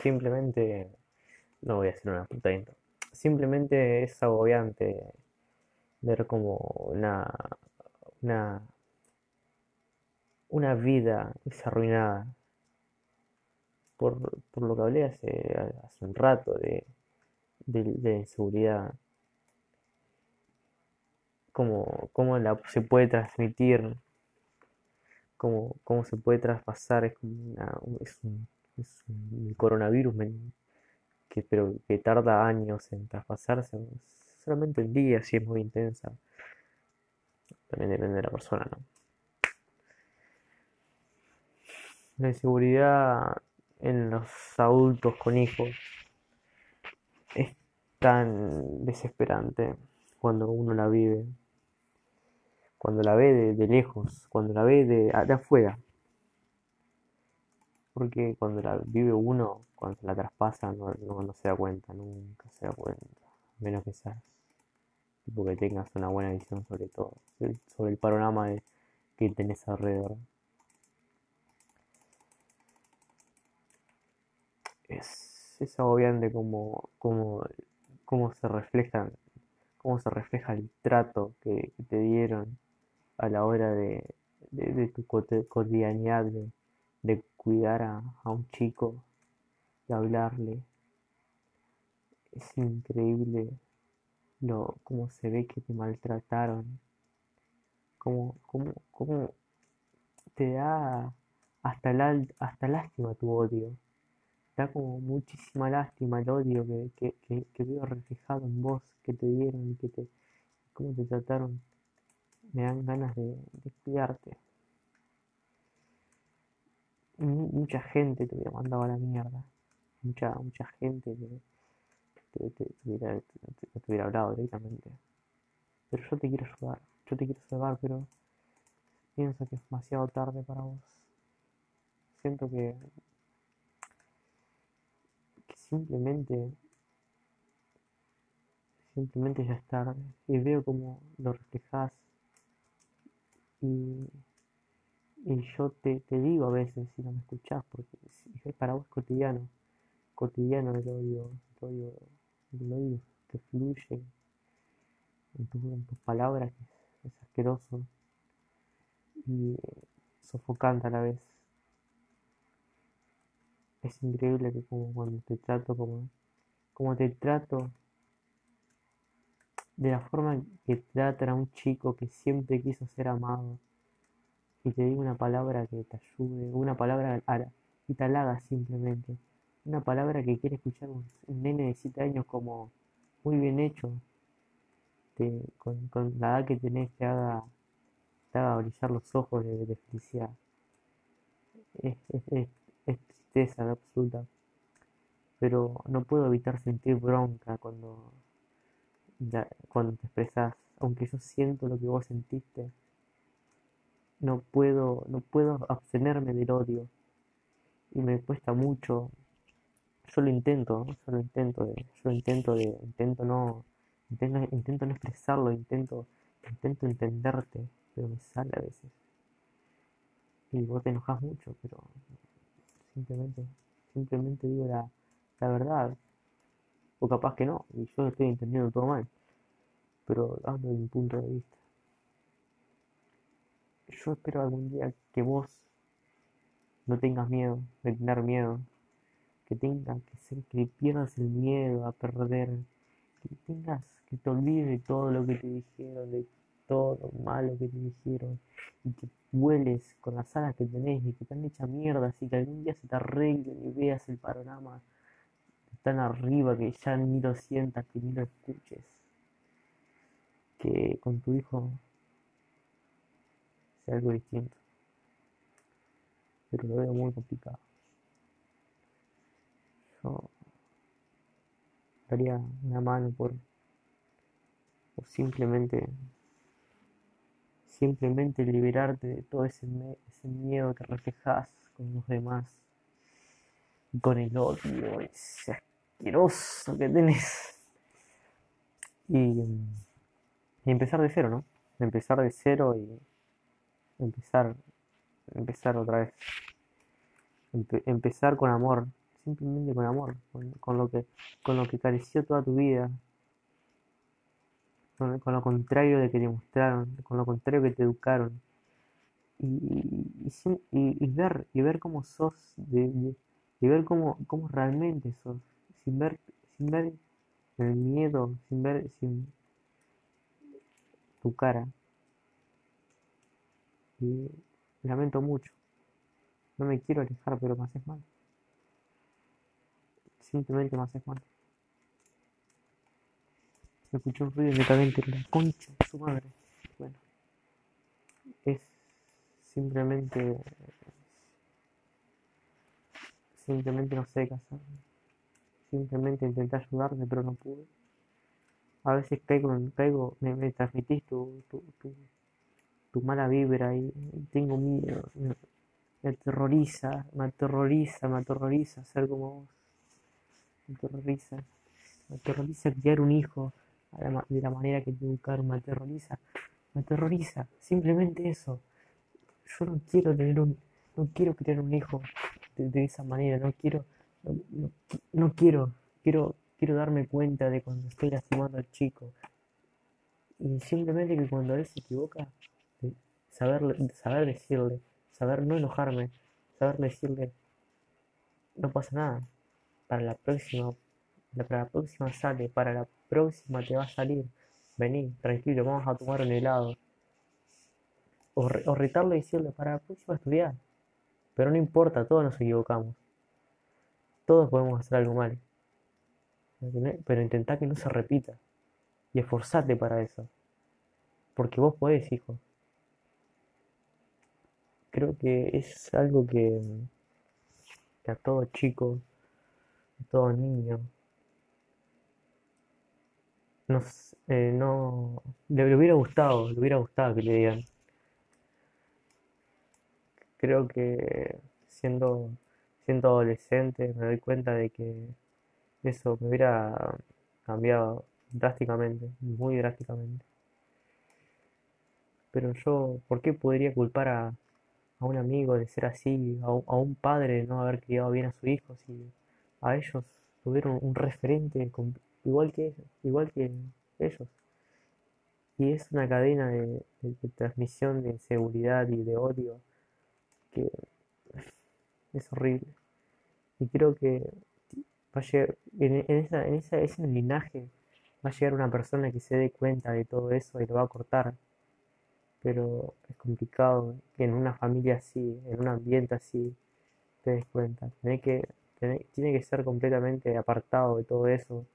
simplemente, no voy a hacer una puta intro, simplemente es agobiante ver como una, una, una vida desarruinada por, por lo que hablé hace, hace un rato de, de, de inseguridad, cómo, cómo la, se puede transmitir, cómo, cómo se puede traspasar, es como una, es un, es un coronavirus que, pero que tarda años en traspasarse, solamente en días si es muy intensa. También depende de la persona, ¿no? La inseguridad en los adultos con hijos es tan desesperante cuando uno la vive, cuando la ve de, de lejos, cuando la ve de, de afuera. Porque cuando la vive uno, cuando se la traspasa, no, no, se da cuenta, nunca se da cuenta. Menos que seas, tipo que tengas una buena visión sobre todo, sobre el panorama de, que tenés alrededor. Es, es agobiante como, como, cómo se reflejan, cómo se refleja el trato que, te dieron a la hora de, de, de tu cotidianidad, de, de cuidar a, a, un chico, de hablarle. Es increíble lo cómo se ve que te maltrataron, cómo, cómo, cómo te da hasta, la, hasta lástima tu odio. Da como muchísima lástima el odio que, que, que, que veo reflejado en vos, que te dieron y que te, cómo te trataron. Me dan ganas de, de cuidarte mucha gente te hubiera mandado a la mierda. Mucha, mucha gente que te, te, te, hubiera, te, hubiera hablado directamente. Pero yo te quiero ayudar, yo te quiero salvar, pero pienso que es demasiado tarde para vos. Siento que, que simplemente, simplemente ya es tarde. Y veo como lo reflejas y y yo te, te digo a veces si no me escuchás, porque es para vos cotidiano, cotidiano el odio, el odio, el odio que fluye en, tu, en tus palabras, que es, es asqueroso y eh, sofocante a la vez. Es increíble que como cuando te trato como, como te trato de la forma que tratan a un chico que siempre quiso ser amado y te digo una palabra que te ayude, una palabra y te halaga simplemente. Una palabra que quiere escuchar un, un nene de 7 años como muy bien hecho, te, con, la edad que tenés te haga, te haga brillar los ojos de, de felicidad. Es, es, es, es tristeza absoluta, pero no puedo evitar sentir bronca cuando, cuando te expresas, aunque yo siento lo que vos sentiste no puedo, no puedo abstenerme del odio y me cuesta mucho. Yo lo intento, yo lo intento, de, yo lo intento de, intento no, intento, intento no expresarlo, intento, intento entenderte, pero me sale a veces. Y vos te enojas mucho, pero simplemente, simplemente digo la, la verdad. O capaz que no, y yo estoy entendiendo todo mal. Pero hablo de mi punto de vista yo espero algún día que vos no tengas miedo de tener miedo, que tengas que ser, que pierdas el miedo a perder, que tengas que te olvides de todo lo que te dijeron, de todo lo malo que te dijeron, y que vueles con las alas que tenés y que están hechas mierda, así que algún día se te arreglen y veas el panorama tan arriba que ya ni lo sientas, que ni lo escuches, que con tu hijo algo distinto. Pero lo veo muy complicado. Yo daría una mano por, por simplemente simplemente liberarte de todo ese, miedo que reflejas con los demás y con el odio ese asqueroso que tenés y, y empezar de cero, ¿no? Empezar de cero y empezar, empezar otra vez. Empe empezar con amor, simplemente con amor, con, lo que, con lo que careció toda tu vida, con, lo contrario de que te mostraron, con lo contrario que te educaron. Y, y, ver, y ver cómo sos, de, y ver cómo, cómo realmente sos, sin ver, sin ver el miedo, sin ver, sin tu cara. Y lamento mucho. No me quiero alejar, pero me haces mal. Simplemente me haces mal. Me escuchó un ruido netamente la concha de su madre. Bueno, es simplemente. Simplemente no sé qué hacer. Simplemente intenté ayudarte, pero no pude. A veces caigo, caigo me, me transmitís tu, tu, tu, mala vibra y, tengo miedo. Me, aterroriza, me aterroriza, me aterroriza ser como vos. Me aterroriza. Me aterroriza criar un hijo de la manera que te educaron, me aterroriza. Me aterroriza. Simplemente eso. Yo no quiero tener un. No quiero criar un hijo de, esa manera. No quiero. no quiero. Quiero Quiero darme cuenta de cuando estoy lastimando al chico. Y simplemente que cuando él se equivoca, saber, saber decirle, saber no enojarme, saber decirle, no pasa nada. Para la próxima, para la próxima sale, para la próxima te va a salir. Vení, tranquilo, vamos a tomar un helado. O, o retarle y decirle, para la próxima estudiar. Pero no importa, todos nos equivocamos. Todos podemos hacer algo mal. Pero intentá que no se repita. Y esforzate para eso. Porque vos podés, hijo. Creo que es algo que, a todo chico, a todo niño, eh, no le, hubiera gustado, le hubiera gustado que le digan. Creo que siendo, siendo adolescente me doy cuenta de que eso me hubiera cambiado drásticamente, muy drásticamente. Pero yo, ¿por qué podría culpar a, a un amigo de ser así, a, un padre de no haber criado bien a su hijo, si a ellos tuvieron un referente igual que igual que ellos? Y es una cadena de, transmisión de inseguridad y de odio que es horrible. Y creo que va a llegar, en, esa, en esa, ese linaje va a llegar una persona que se dé cuenta de todo eso y lo va a cortar. Pero es complicado en una familia así, en un ambiente así, te des cuenta. Tiene que, tiene que ser completamente apartado de todo eso.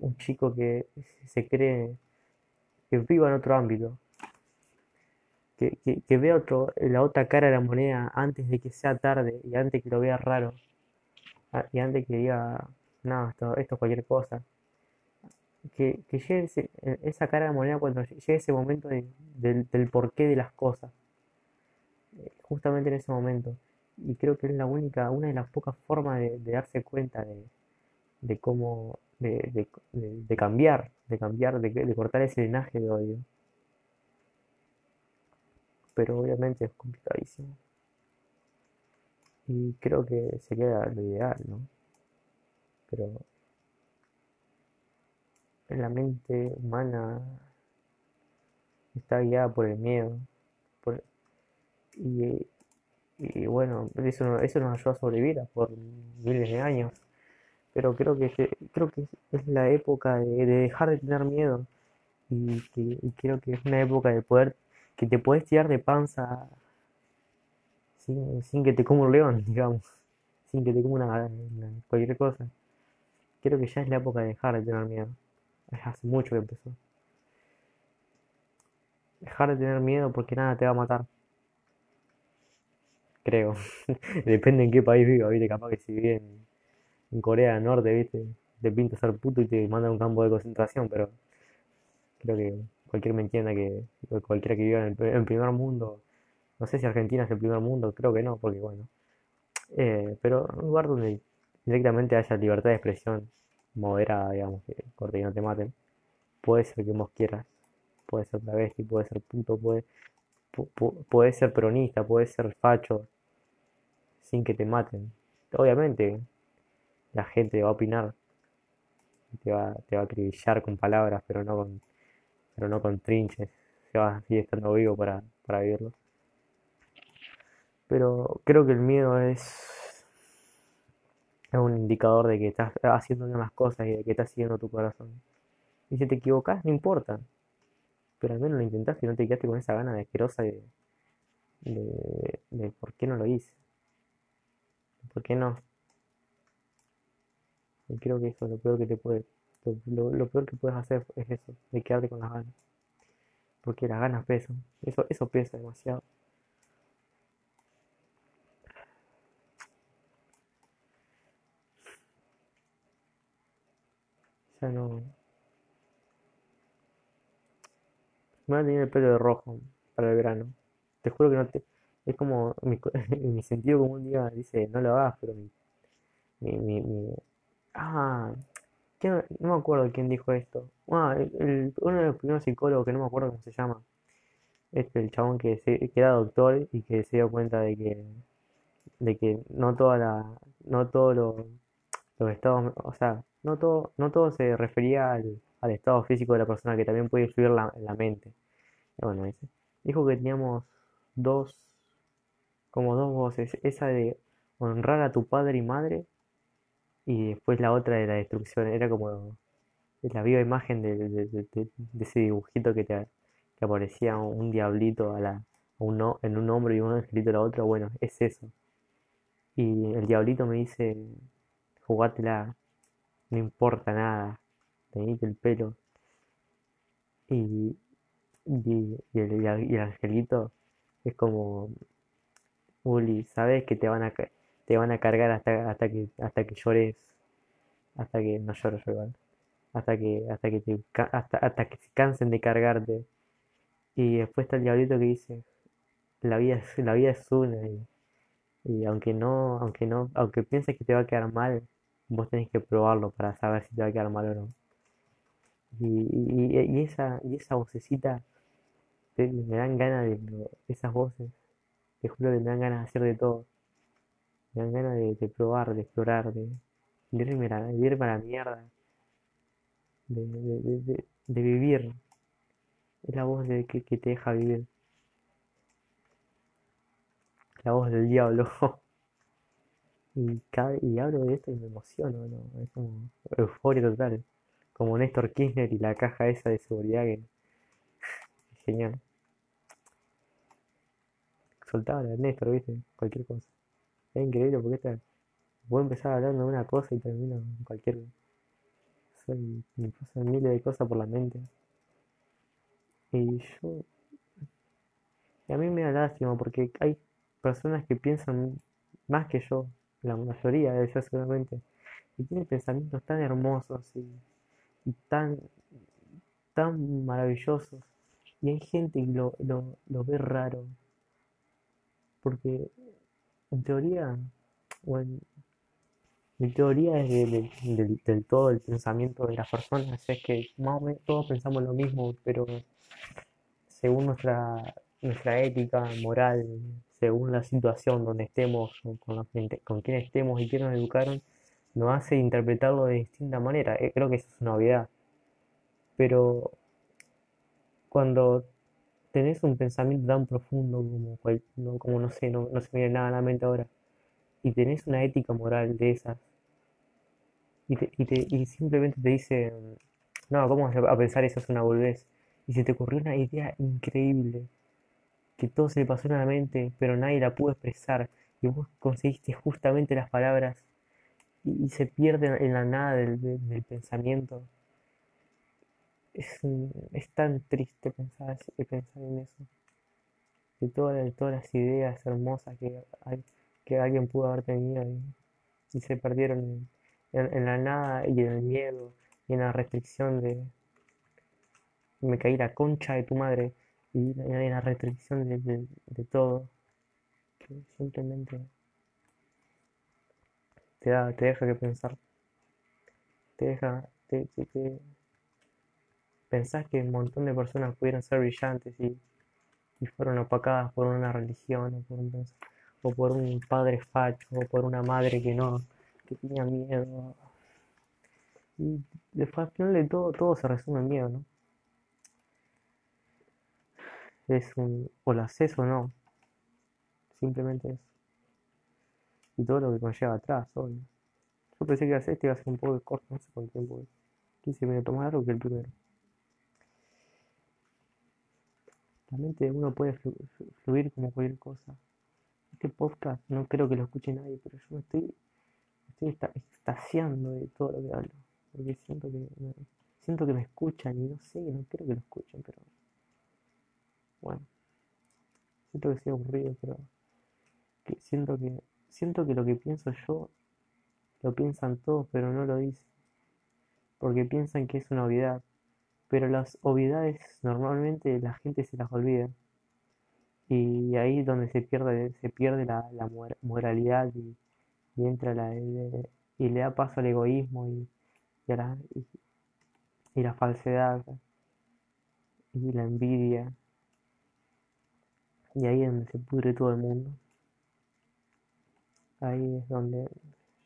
Un chico que se cree que viva en otro ámbito. Que, que, que vea otro, la otra cara de la moneda antes de que sea tarde y antes que lo vea raro. Ah, y antes que diga, no, esto, esto es cualquier cosa. Que, que llegue e, esa cara de moneda cuando llegue ese momento del, porqué de las cosas. Eh, justamente en ese momento. Y creo que es la única, una de las pocas formas de, darse cuenta de, de cómo, de, de, cambiar, de cambiar, de, cortar ese linaje de odio. Pero obviamente es complicadísimo. Y creo que sería lo ideal, ¿no? Pero la mente humana está guiada por el miedo. y, bueno, eso, eso nos ayuda a sobrevivir por miles de años. Pero creo que, creo que es la época de, dejar de tener miedo. Y, que, creo que es una época de poder, que te puedes tirar de panza sin, que te coma un león, digamos, sin que te coma una, cualquier cosa. Creo que ya es la época de dejar de tener miedo. Hace mucho que empezó. Dejar de tener miedo porque nada te va a matar. Creo. Depende en qué país viva, viste, capaz que si vive en, Corea del Norte, viste, te pinta ser puto y te manda a un campo de concentración, pero creo que cualquiera me entienda que cualquiera que viva en primer mundo no sé si Argentina es el primer mundo, creo que no, porque bueno. Eh, pero un lugar donde directamente haya libertad de expresión moderada, digamos, que corte no te maten. Puede ser que vos quieras. Puede ser travesti, puede ser puto, puede, puede ser peronista, puede ser facho, sin que te maten. obviamente la gente va a opinar, te va, te va a acribillar con palabras, pero no con, pero no con trinches, se va a seguir estando vivo para, para vivirlo. Pero creo que el miedo es, es un indicador de que estás haciendo bien las cosas y de que estás siguiendo tu corazón. Y si te equivocas, no importa. Pero al menos lo intentaste y no te quedaste con esa gana de asquerosa de, de, por qué no lo hice. ¿Por qué no? Y creo que eso es lo peor que te puede, lo, lo peor que puedes hacer es eso, de quedarte con las ganas. Porque las ganas pesan. Eso, eso pesa demasiado. Sea, no. A tener el pelo de rojo para el verano. Te juro que no te. Es como. Mi, mi sentido como un día dice, no lo hagas, pero mi, mi, mi, Ah, ¿quién- no me acuerdo quién dijo esto. Ah, el- el- uno de los primeros psicólogos que no me acuerdo cómo se llama. Este, el chabón que, se, que era doctor y que se dio cuenta de que, de que no toda la, no todos los, los estados, o sea, no todo, no todo se refería al, al estado físico de la persona, que también puede influir la, la mente. Bueno, dice, dijo que teníamos dos, como dos voces, esa de honrar a tu padre y madre y después la otra de la destrucción. Era como la viva imagen de, de- ese dibujito que te que aparecía un diablito a la, a un en un hombro y un angelito en la otra. Bueno, es eso. Y el diablito me dice, jugátela, no importa nada, teñite el pelo. Y, y, y el, y el- y el angelito es como, Uli, sabes que te van a, te van a cargar hasta, hasta que, hasta que llores, hasta que no lloro yo igual, hasta que, hasta que te, hasta, hasta que se cansen de cargarte. Y después está el diablito que dice, la vida es, la vida es una y, y aunque no, aunque no, aunque pienses que te va a quedar mal, vos tenés que probarlo para saber si te va a quedar mal o no. Y, y, esa, y esa vocecita te- me dan ganas de, esas voces, te juro que me dan ganas de hacer de todo. Me dan ganas de, probar, de explorar, de, de irme a de irme a la mierda, de, de, vivir. Es la voz que, que te deja vivir, la voz del diablo. Y, y hablo de esto y me emociono, ¿no? Es como euforia total. Como Néstor Kirchner y la caja esa de seguridad que genial. Soltaba la de Néstor, ¿viste? Cualquier cosa. Es increíble porque esta, puedo empezar hablando de una cosa y termino en cualquier. Soy, me pasan miles de cosas por la mente. Y yo. Y a mí me da lástima porque hay personas que piensan más que yo, la mayoría de ellas seguramente, y tienen pensamientos tan hermosos y, tan, tan maravillosos. Y hay gente que lo, lo, lo ve raro, porque en teoría, bueno, mi teoría es de- de- del, del todo el pensamiento de las personas, es que más o menos todos pensamos lo mismo, pero según nuestra, nuestra ética, moral, según la situación donde estemos, con, la con quién estemos y quién nos educaron, nos hace interpretarlo de distinta manera. Eh, Creo que eso es una obviedad. Pero cuando tenés un pensamiento tan profundo como, cual- no, como no sé, no, no se me viene nada a la mente ahora, y tenés una ética moral de esas, y, te- y, te- y simplemente te dice, no, ¿cómo vas a pensar eso es una boludez? Y se te ocurrió una idea increíble que todo se le pasó en la mente, pero nadie la pudo expresar, y vos conseguiste justamente las palabras y, se pierde en la nada del, pensamiento. Es, es tan triste pensar, así- pensar en eso, de todas, todas las ideas hermosas que, que alguien pudo haber tenido y, y se perdieron en la nada y en el miedo y en la restricción de me caí la concha de tu madre y en la restricción de, de- de todo, que simplemente te da, te deja que pensar, te deja, te, te- pensás que un montón de personas pudieron ser brillantes y, fueron opacadas por una religión o por un, o por un padre facho, o por una madre que no, que tenía miedo. Y después al final de todo, todo se resume en miedo, ¿no? Es un, o lo haces o no, simplemente eso. Y todo lo que conlleva atrás, obvio. Yo pensé que este iba a ser un poco corto, no sé cuánto tiempo es. 15 minutos más largo que el primero. La mente uno puede fluir como cualquier cosa. Este podcast no creo que lo escuche nadie, pero yo me estoy, estoy extasiando de todo lo que hablo. Porque siento que siento que me escuchan y no sé, no creo que lo escuchen, pero bueno. Siento que sea aburrido, pero que siento que siento que lo que pienso yo lo piensan todos, pero no lo dicen. Porque piensan que es una obviedad pero las obviedades normalmente la gente se las olvida. Y ahí es donde se pierde, se pierde la, moralidad y, entra la, y le da paso al egoísmo y, y, la, y, la falsedad y la envidia. Y ahí es donde se pudre todo el mundo. Ahí es donde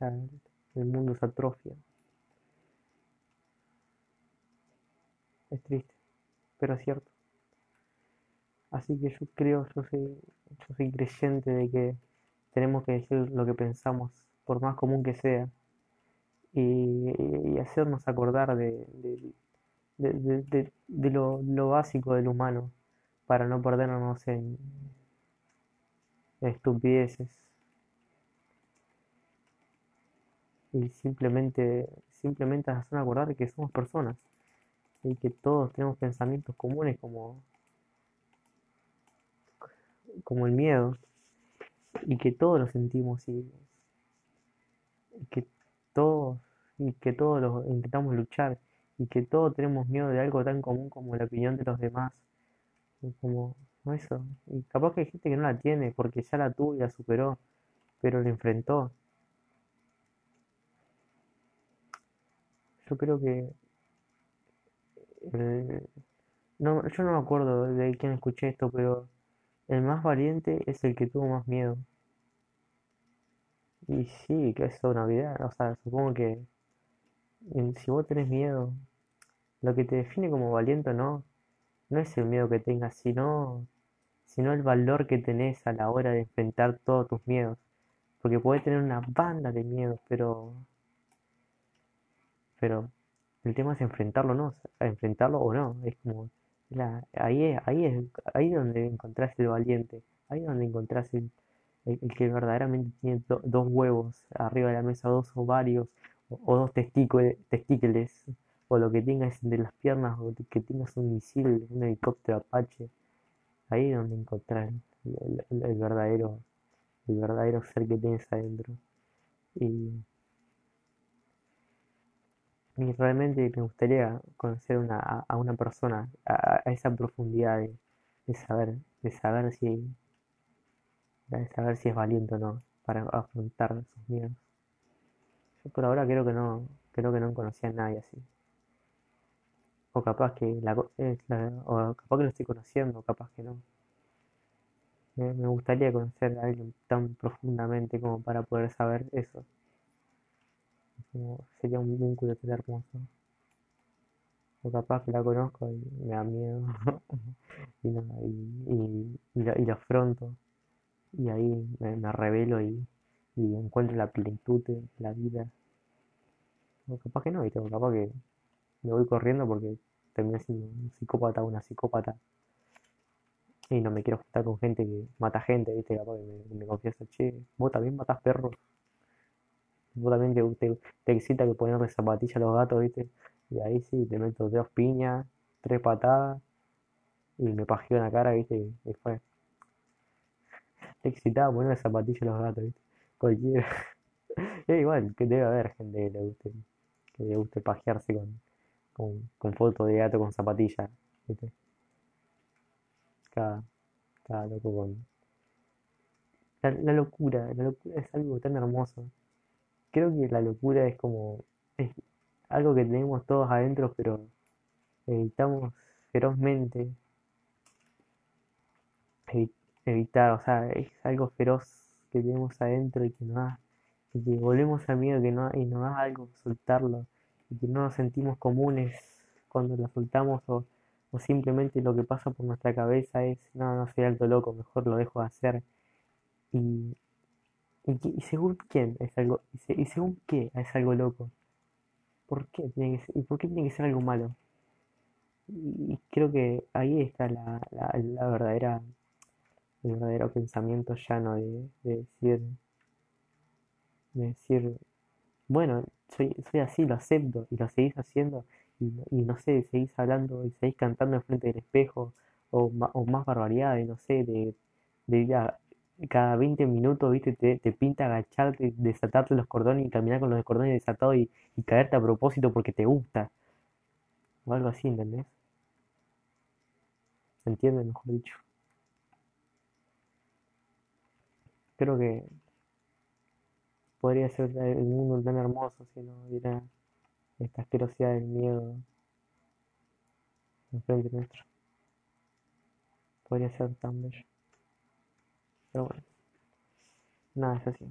ya el mundo se atrofia. Es triste, pero es cierto. Así que yo creo, yo soy, yo soy creyente de que tenemos que decir lo que pensamos, por más común que sea, y, hacernos acordar de, de, lo, lo, básico del humano, para no perdernos en, estupideces. Y simplemente, simplemente hacer acordar de que somos personas y que todos tenemos pensamientos comunes como, como el miedo y que todos lo sentimos y, que todos y que todos lo intentamos luchar y que todos tenemos miedo de algo tan común como la opinión de los demás como eso y capaz que hay gente que no la tiene porque ya la tuvo y la superó pero la enfrentó yo creo que no, yo no me acuerdo de quién escuché esto, pero el más valiente es el que tuvo más miedo. Y sí, que es una vida, o sea, supongo que si vos tenés miedo, lo que te define como valiente no, no es el miedo que tengas, sino, sino el valor que tenés a la hora de enfrentar todos tus miedos. Porque puedes tener una banda de miedos, pero, pero el tema es enfrentarlo, ¿no? enfrentarlo o no. Es como, ahí es, ahí es, ahí donde encontrás el valiente. Ahí es donde encontrás el, el, que verdaderamente tiene dos huevos arriba de la mesa, dos ovarios o, dos testículos, o lo que tengas de las piernas, o que tengas un misil, un helicóptero Apache. Ahí es donde encontrás el, verdadero el verdadero ser que tienes adentro. Y y realmente me gustaría conocer una, a una persona a, esa profundidad de, saber, de saber si de saber si es valiente o no para afrontar sus miedos. Yo por ahora creo que no, creo que no conocía a nadie así. Capaz que la, o capaz que lo estoy conociendo, capaz que no. Me, gustaría conocer a alguien tan profundamente como para poder saber eso sería un vínculo tan hermoso. O capaz que la conozco y me da miedo y, y, y, lo, afronto y ahí me, revelo y, encuentro la plenitud de la vida. O capaz que no, ¿viste? O capaz que me voy corriendo porque terminé siendo un psicópata o una psicópata y no me quiero juntar con gente que mata gente, ¿viste? Capaz que me, me confieso, che, vos también matas perros vos también te, te, excita que ponerle zapatillas a los gatos, ¿viste? Y ahí sí, te meto dos piñas, tres patadas y me pajeo en la cara, ¿viste? Y, fue. Te excitaba ponerle zapatillas a los gatos, ¿viste? Cualquiera. es igual, que debe haber gente que le guste, que le guste pajearse con, con, con fotos de gato con. Cada, cada loco con. la locura, la locura es algo tan hermoso creo que la locura es como es algo que tenemos todos adentro, pero evitamos ferozmente evitar, o sea, es algo feroz que tenemos adentro y que nos da, y que volvemos al miedo que no, y nos da algo soltarlo, y que no nos sentimos comunes cuando lo soltamos o, o simplemente lo que pasa por nuestra cabeza es, no, no soy alto loco, mejor lo dejo de hacer. Y, y, según quién es algo, y, según qué es algo loco. ¿Por qué tiene que ser, y por qué tiene que ser algo malo? Y creo que ahí está la, la, verdadera, el verdadero pensamiento llano de, de decir, de decir, bueno, soy, soy así, lo acepto y lo seguís haciendo y, y no sé, seguís hablando y seguís cantando enfrente del espejo o, o más barbaridades, no sé, de, de ya cada 20 minutos, viste, te, te pinta agacharte, desatarte los cordones y caminar con los cordones desatados y, y caerte a propósito porque te gusta. O algo así, ¿entendés? ¿Se entiende, mejor dicho? Creo que podría ser el mundo tan hermoso si no hubiera esta asquerosidad del miedo enfrente nuestro. Podría ser tan bello. Pero bueno, nada, es así.